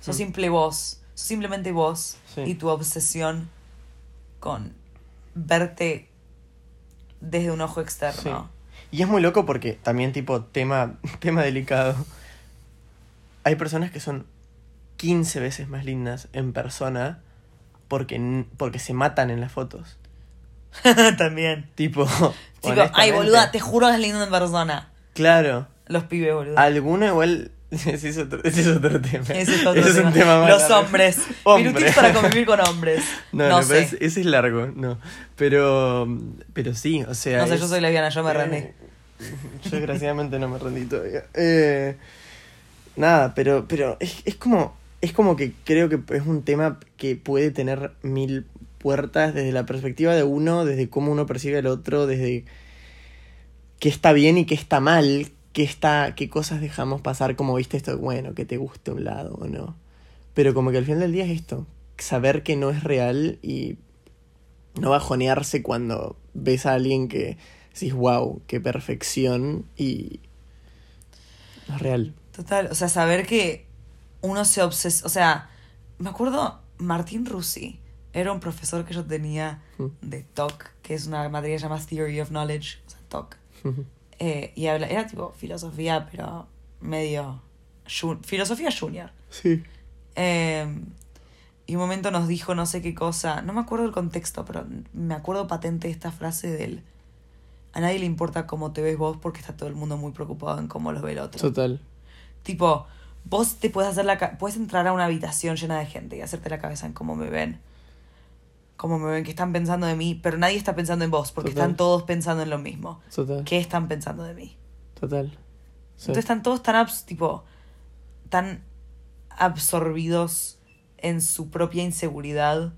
Sos Mm. simple vos. Sos simplemente vos. Sí. Y tu obsesión con verte desde un ojo externo. Y es muy loco porque también tipo tema, tema delicado. Hay personas que son 15 veces más lindas en persona porque, porque se matan en las fotos. También. Tipo, ay, boluda, te juro que es lindo en persona. Claro. Los pibes, boludo. Alguno igual... Ese es otro, ese es otro tema. Ese es, otro Ese tema. un tema más Los largo. hombres. Hombre. Virtudes para convivir con hombres. No, No, sé. es- ese es largo, no. Pero, pero sí, o sea... No sé, es- yo soy lesbiana, yo me rendí. Eh, yo desgraciadamente no me rendí todavía. Eh, nada, pero, pero es, es como. Es como que creo que es un tema que puede tener mil puertas desde la perspectiva de uno, desde cómo uno percibe al otro, desde qué está bien y qué está mal, qué está, qué cosas dejamos pasar, como viste esto, bueno, que te guste un lado o no. Pero como que al final del día es esto, saber que no es real y no bajonearse cuando ves a alguien que decís, wow, qué perfección y no es real. Total, o sea, saber que uno se obses... O sea, me acuerdo Martín Rusi, era un profesor que yo tenía Mm. de TOC, que es una materia que se llama Theory of Knowledge, o sea, TOC. Eh, y habla, era tipo filosofía, pero medio... ju- filosofía junior. Sí. Eh, y un momento nos dijo no sé qué cosa, no me acuerdo el contexto, pero me acuerdo patente esta frase del a nadie le importa cómo te ves vos porque está todo el mundo muy preocupado en cómo lo ve el otro. Total. Tipo, vos te puedes hacer la puedes entrar a una habitación llena de gente y hacerte la cabeza en cómo me ven. Cómo me ven, que están pensando de mí, pero nadie está pensando en vos, porque Total. están todos pensando en lo mismo. Total. ¿Qué están pensando de mí? Total. Sí. Entonces están todos tan abs- tipo tan absorbidos en su propia inseguridad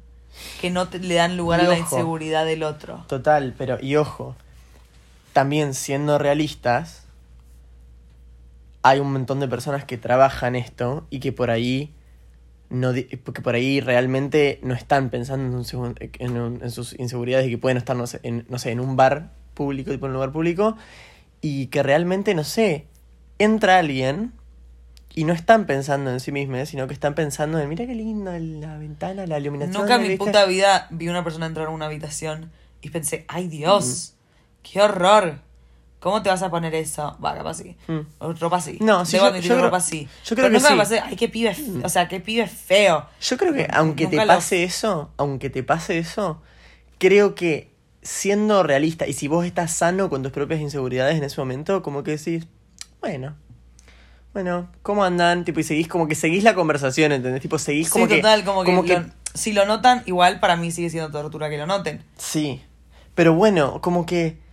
que no te- le dan lugar Y a la inseguridad del otro. Total, pero y ojo, también siendo realistas, hay un montón de personas que trabajan esto y que por ahí no di- que por ahí realmente no están pensando en, un en, un- en sus inseguridades y que pueden estar no sé, en, no sé, en un bar público, tipo en un lugar público, y que realmente, no sé, entra alguien y no están pensando en sí mismos, sino que están pensando en, mira qué lindo la ventana, la iluminación. Nunca en mi ¿viste?". puta vida vi una persona entrar a una habitación y pensé, ay Dios, Mm. qué horror. ¿Cómo te vas a poner eso? Va, capaz sí. Mm. Ropa sí. No, sí, Debo yo- admitir yo creo- ropa sí. yo creo Pero que nunca sí. Mm. me pasé, ay, qué pibe, fe- o sea, qué pibe feo. Yo creo que aunque te Nunca pase eso, aunque te pase eso, creo que siendo realista y si vos estás sano con tus propias inseguridades en ese momento, como que decís, bueno, bueno, ¿cómo andan? Tipo, y seguís como que seguís la conversación, ¿entendés? Tipo, seguís como sí, que... total, como que, como que lo- si lo notan, igual para mí sigue siendo tortura que lo noten. Sí, pero bueno, como que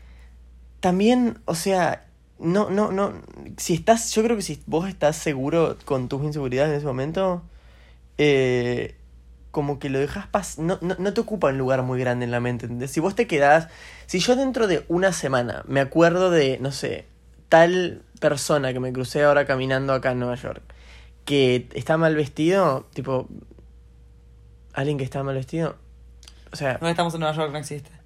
también, o sea, no, no, no, si estás, yo creo que si vos estás seguro con tus inseguridades en ese momento, eh, como que lo dejas pasar, no, no, no te ocupa un lugar muy grande en la mente, ¿entendés? Si vos te quedás, si yo dentro de una semana me acuerdo de, no sé, tal persona que me crucé ahora caminando acá en Nueva York, que está mal vestido, tipo, alguien que está mal vestido, o sea, No estamos en Nueva York, no existe.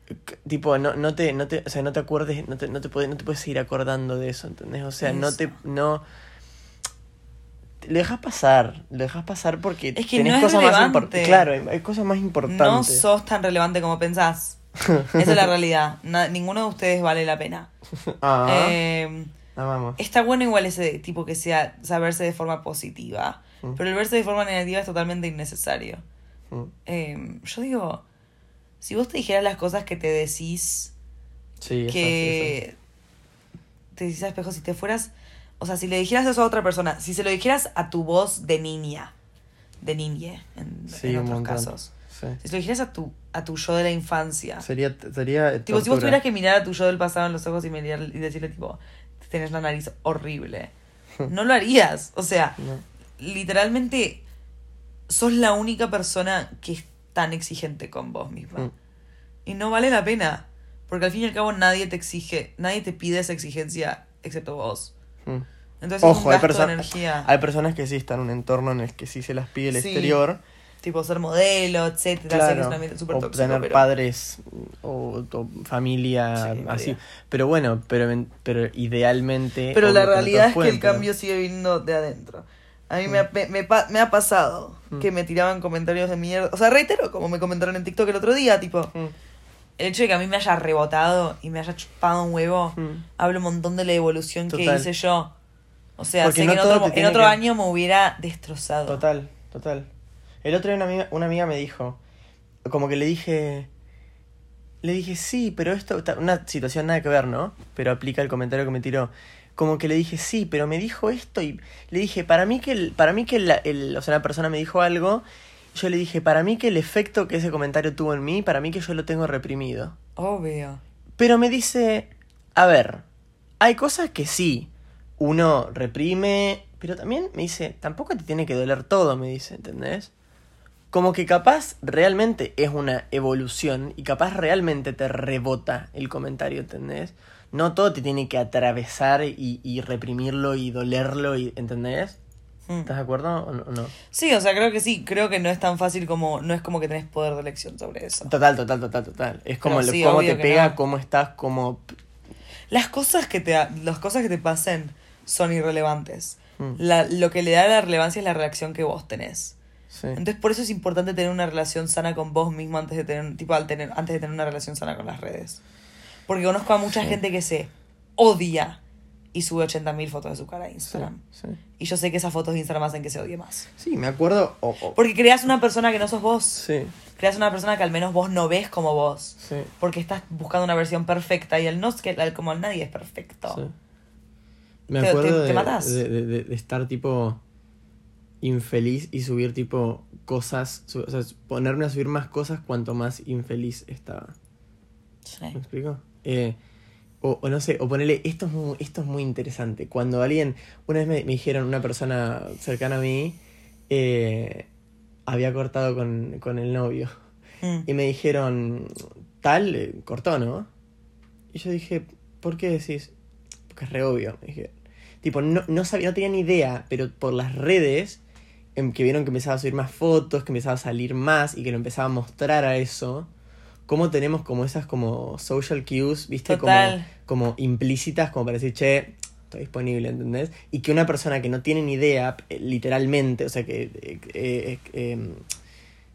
Tipo, no, no te, no te, o sea, no te acuerdes, no te, no te puedes, no te puedes seguir acordando de eso, ¿entendés? O sea, no te, Eso. no, lo dejas pasar, lo dejas pasar porque Es que tenés no es cosas más relevante. importantes. Claro, hay- hay cosas más importantes. No sos tan relevante como pensás. Esa es la realidad. Na- ninguno de ustedes vale la pena. ah, Eh, está bueno igual ese tipo que sea saberse de forma positiva. Mm. Pero el verse de forma negativa es totalmente innecesario. Mm, Eh, yo digo, si vos te dijeras las cosas que te decís, Sí, que te decís a espejo, si te fueras, o sea, si le dijeras eso a otra persona, si se lo dijeras a tu voz de niña, de niñe, en, Sí, en otros casos. Sí. Si se lo dijeras a tu, a tu yo de la infancia. Sería, sería Tipo, si vos tuvieras que mirar a tu yo del pasado en los ojos y, mirar, y decirle, tipo, tenés la nariz horrible, no lo harías. O sea, No. literalmente sos la única persona que tan exigente con vos misma. Mm. Y no vale la pena. Porque al fin y al cabo nadie te exige, nadie te pide esa exigencia excepto vos. Mm. Entonces es un Ojo, hay, gasto de perso- energía. hay personas que sí están en un entorno en el que sí se las pide el Sí. exterior. Tipo ser modelo, etcétera. Sé que Claro, es un ambiente súper o tóxico, tener pero- padres o, o familia Sí, así. Pero bueno, pero, pero idealmente... Pero la realidad es que el cambio sigue viniendo de adentro. A mí me, ha, me, me pa- me ha pasado Mm. que me tiraban comentarios de mierda. O sea, reitero, como me comentaron en TikTok el otro día, tipo, Mm, el hecho de que a mí me haya rebotado y me haya chupado un huevo, mm. habla un montón de la evolución que hice yo. O sea, sé no que en otro, en otro que- año me hubiera destrozado. Total, total. El otro día una amiga, una amiga me dijo, como que le dije, le dije, sí, pero esto, una situación nada que ver, ¿no? Pero aplica el comentario que me tiró. Como que le dije, sí, pero me dijo esto y le dije, para mí que, el, para mí que la- el, o sea, una persona me dijo algo, yo le dije, para mí que el efecto que ese comentario tuvo en mí, para mí que yo lo tengo reprimido. Obvio. Pero me dice, a ver, hay cosas que sí, uno reprime, pero también me dice, tampoco te tiene que doler todo, me dice, ¿entendés? Como que capaz realmente es una evolución y capaz realmente te rebota el comentario, ¿entendés? No todo te tiene que atravesar y, y reprimirlo y dolerlo, y, ¿entendés? Mm. ¿Estás de acuerdo o no? Sí, o sea, creo que sí. Creo que no es tan fácil como. No es como que tenés poder de elección sobre eso. Total, total, total, total. Es como lo- cómo te pega, no. cómo estás, cómo... Las cosas que te, las cosas que te pasen son irrelevantes. Mm. La, lo que le da la relevancia es la reacción que vos tenés. Sí. Entonces por eso es importante tener una relación sana con vos mismo antes de tener, tipo, al tener, antes de tener una relación sana con las redes. Porque conozco a mucha Sí. gente que se odia y sube 80.000 fotos de su cara a Instagram. sí. Y yo sé que esas fotos de Instagram hacen que se odie más. Sí, me acuerdo. o- o- Porque creas una persona que no sos vos. Sí, Creas una persona que al menos vos no ves como vos. sí. Porque estás buscando una versión perfecta y el no es que el- como nadie es perfecto. sí. Me Te- acuerdo te- de, te matás. de- de- de- de estar tipo infeliz y subir tipo cosas, su- o sea, ponerme a subir más cosas cuanto más infeliz estaba. Sí. ¿Me explico? Eh, o, o no sé, o ponerle, esto es muy, esto es muy interesante. Cuando alguien, una vez me, me dijeron, una persona cercana a mí, eh, había cortado con, con el novio. Mm. Y me dijeron, tal, eh, cortó, ¿no? Y yo dije, ¿por qué decís? Porque es re obvio. Me dije, tipo, no, no sabía, no tenía ni idea, pero por las redes, em, que vieron que empezaba a subir más fotos, que empezaba a salir más y que lo empezaba a mostrar a eso, cómo tenemos como esas como social cues, ¿viste? Total. Como, como implícitas, como para decir, che, estoy disponible, ¿entendés? Y que una persona que no tiene ni idea, eh, literalmente, o sea, que eh, eh, eh,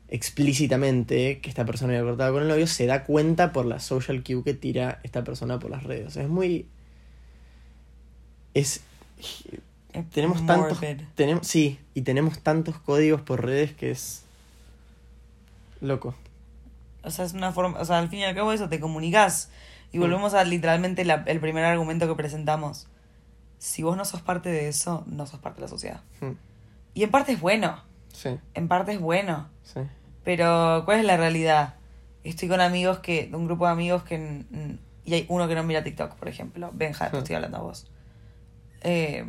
explícitamente que esta persona había cortado con el novio, se da cuenta por la social cue que tira esta persona por las redes. O sea, es muy... Es... Tenemos tantos... morbid. Tenemos, sí, y tenemos tantos códigos por redes que es... Loco. O sea, es una forma, o sea, al fin y al cabo eso, te comunicas. Y volvemos a literalmente la- el primer argumento que presentamos. Si vos no sos parte de eso, no sos parte de la sociedad. Mm, Y en parte es bueno, Sí, en parte es bueno. sí. Pero, ¿cuál es la realidad? Estoy con amigos que, de un grupo de amigos que, y hay uno que no mira TikTok, por ejemplo. Benja, te Mm. estoy hablando a vos. Eh,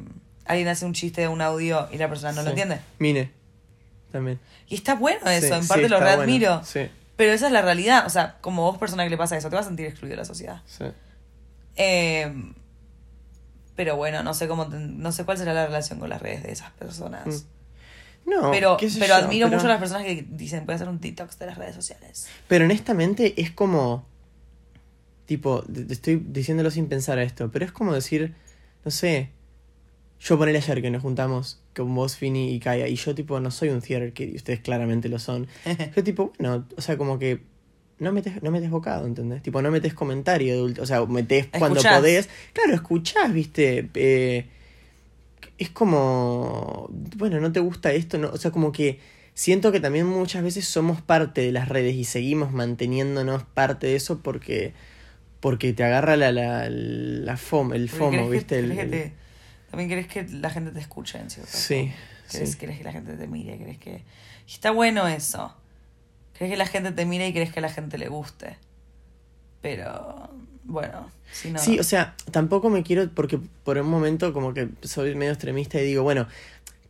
alguien hace un chiste de un audio y la persona no sí. lo entiende. Mine. También. Y está bueno eso, en parte lo readmiro. bueno. Sí, Pero esa es la realidad. O sea, como vos, persona que le pasa eso, te vas a sentir excluido de la sociedad. sí. Eh, pero bueno, no sé cómo no sé cuál será la relación con las redes de esas personas. Mm. No, pero qué sé pero yo, admiro pero- mucho a las personas que dicen, voy a hacer un TikTok de las redes sociales. Pero honestamente es como. Tipo, te te estoy diciéndolo sin pensar a esto, pero es como decir, no sé. Yo poner ayer que nos juntamos con vos, Fini y Kaya, y yo, tipo, no soy un theater kid, y ustedes claramente lo son. Yo, tipo, bueno, o sea, como que. No metes, no metes bocado, ¿entendés? Tipo, no metes comentario de ulti- O sea, metes cuando Escuchás. podés. Claro, escuchás, viste. Eh, es como. Bueno, no te gusta esto, no. O sea, como que siento que también muchas veces somos parte de las redes y seguimos manteniéndonos parte de eso porque. Porque te agarra la, la, la FOMO, el FOMO, ¿viste? El- también querés que la gente te escuche en cierto Sí. Querés, sí. querés que la gente te mire, querés que... Y está bueno eso. Querés que la gente te mire y querés que a la gente le guste. Pero, bueno, si no... Sí, o sea, tampoco me quiero, porque por un momento como que soy medio extremista y digo, bueno,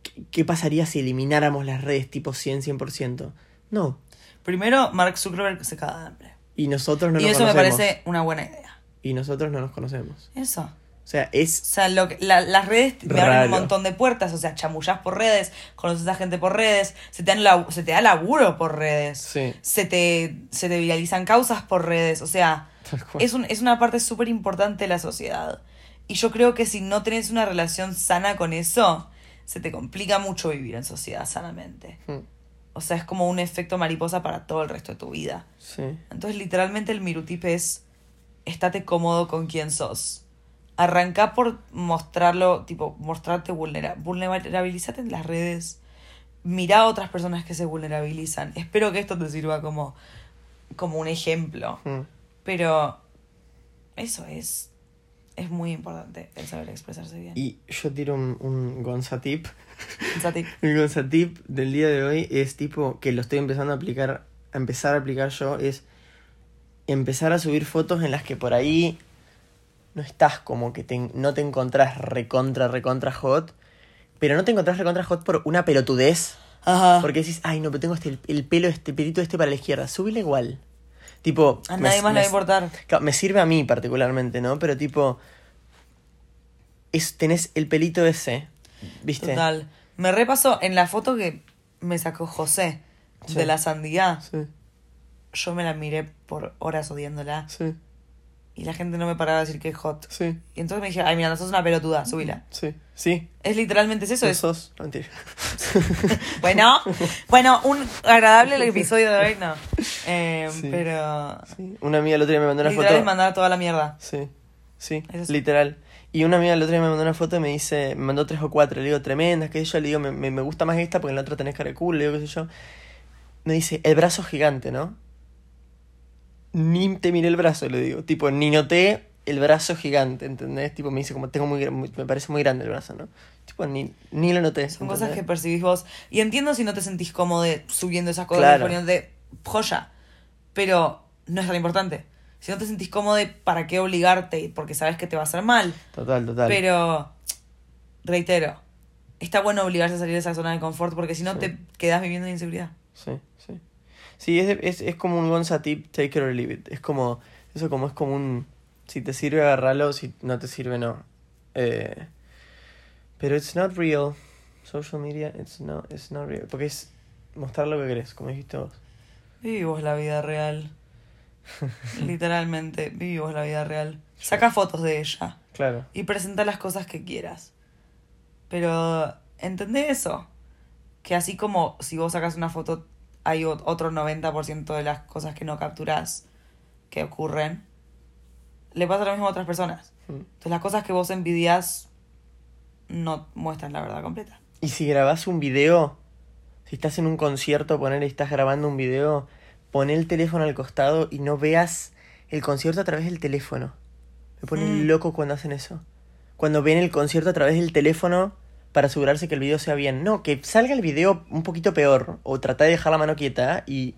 ¿qué, qué pasaría si elimináramos las redes tipo 100, 100%? No. Primero, Mark Zuckerberg se caga de hambre. Y nosotros no y nos eso me conocemos. parece una buena idea. Y nosotros no nos conocemos. Eso. O sea, O es... sea, lo que- la- las redes me abren Raro. un montón de puertas. O sea, chamullás por redes, conoces a gente por redes, se te, dan se te da laburo por redes. Sí. Se te, se te viralizan causas por redes. O sea, es, un, es una parte súper importante de la sociedad. Y yo creo que si no tenés una relación sana con eso, se te complica mucho vivir en sociedad sanamente. Mm, O sea, es como un efecto mariposa para todo el resto de tu vida. Sí. Entonces, literalmente, el mirutip es: estate cómodo con quien sos. Arrancá por mostrarlo, tipo, mostrarte vulnera vulnerabilizate en las redes. Mirá a otras personas que se vulnerabilizan. Espero que esto te sirva como, como un ejemplo. Mm. Pero eso es. Es muy importante el saber expresarse bien. Y yo tiro un, un Gonza tip. El Gonza tip del día de hoy es tipo que lo estoy empezando a aplicar, a empezar a aplicar yo, es empezar a subir fotos en las que por ahí no estás como que te, no te encontrás recontra, recontra hot, pero no te encontrás recontra hot por una pelotudez. Ajá. Porque decís, ay, no, pero tengo este, el pelo, este pelito este para la izquierda. Súbile igual. Tipo. A me- nadie más le va a me- importar. Me sirve a mí particularmente, ¿no? Pero tipo. Es, tenés el pelito ese. ¿Viste? Total. Me repasó en la foto que me sacó José Sí. de la sandía. Sí, Yo me la miré por horas odiándola. sí, Y la gente no me paraba de decir que es hot. sí, Y entonces me dije, ay, mira, no sos una pelotuda, subila. sí. Sí. Es literalmente es eso. Eso Es, sos. No, mentira. bueno, bueno, un agradable el episodio de hoy, no. Eh, Sí. Pero Sí. Una amiga el otro día me mandó una literal foto. mandar toda la mierda. Sí, sí, Eso es- literal. Y una amiga el otro día me mandó una foto y me dice, me mandó tres o cuatro, le digo, tremendas, qué sé yo, le digo, me, me, me gusta más esta porque en la otra tenés cara de culo, le digo, qué sé yo. Me dice, el brazo gigante, ¿no? Ni te miré el brazo, le digo, tipo, ni noté el brazo gigante, ¿entendés? Tipo, me dice, como tengo muy, muy- me parece muy grande el brazo, ¿no? Tipo, ni, ni lo noté. Son cosas que percibís vos. Y entiendo si no te sentís cómodo subiendo esas cosas Claro. y poniéndote joya. Pero no es tan importante. Si no te sentís cómodo, ¿para qué obligarte? Porque sabes que te va a hacer mal. Total, total. Pero, reitero, está bueno obligarse a salir de esa zona de confort porque si no Sí. te quedas viviendo en inseguridad. Sí, sí. Sí, es, es, es como un Gonza tip, take it or leave it. Es como, eso como es como un, si te sirve agarralo, si no te sirve no. Eh, pero it's not real. Social media, it's not, it's not real. Porque es mostrar lo que querés, como dijiste vos. Vivimos la vida real. Literalmente, vivimos la vida real. Saca fotos de ella Claro. y presenta las cosas que quieras. Pero, ¿entendés eso? Que así como si vos sacas una foto, hay otro 90% de las cosas que no capturás que ocurren. Le pasa lo mismo a otras personas. Mm. Entonces las cosas que vos envidias no muestran la verdad completa. Y si grabás un video, si estás en un concierto, poner y estás grabando un video, pon el teléfono al costado y no veas el concierto a través del teléfono. Me pone Mm. loco cuando hacen eso. Cuando ven el concierto a través del teléfono para asegurarse que el video sea bien. No, que salga el video un poquito peor. O trata de dejar la mano quieta y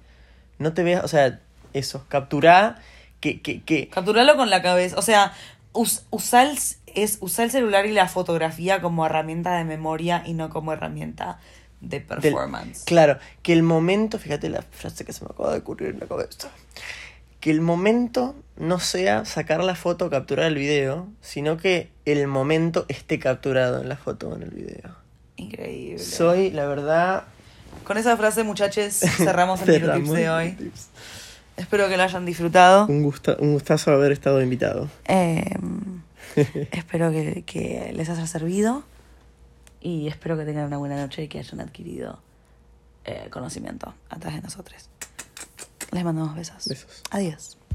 no te veas, o sea, eso, capturá que, que, que, Capturalo con la cabeza. O sea, us- usá el, es, usá el celular y la fotografía como herramienta de memoria y no como herramienta de del- performance. claro, que el momento, fíjate la frase que se me acaba de ocurrir en la cabeza. Que el momento no sea sacar la foto o capturar el video, sino que el momento esté capturado en la foto o en el video. Increíble. Soy, la verdad. Con esa frase, muchachos, cerramos el cerramos de hoy. Tips. Espero que lo hayan disfrutado. Un, gusta, un gustazo haber estado invitado. Eh, espero que, que les haya servido. Y espero que tengan una buena noche y que hayan adquirido eh, conocimiento a través de nosotros. Les mandamos besos. Besos. Adiós.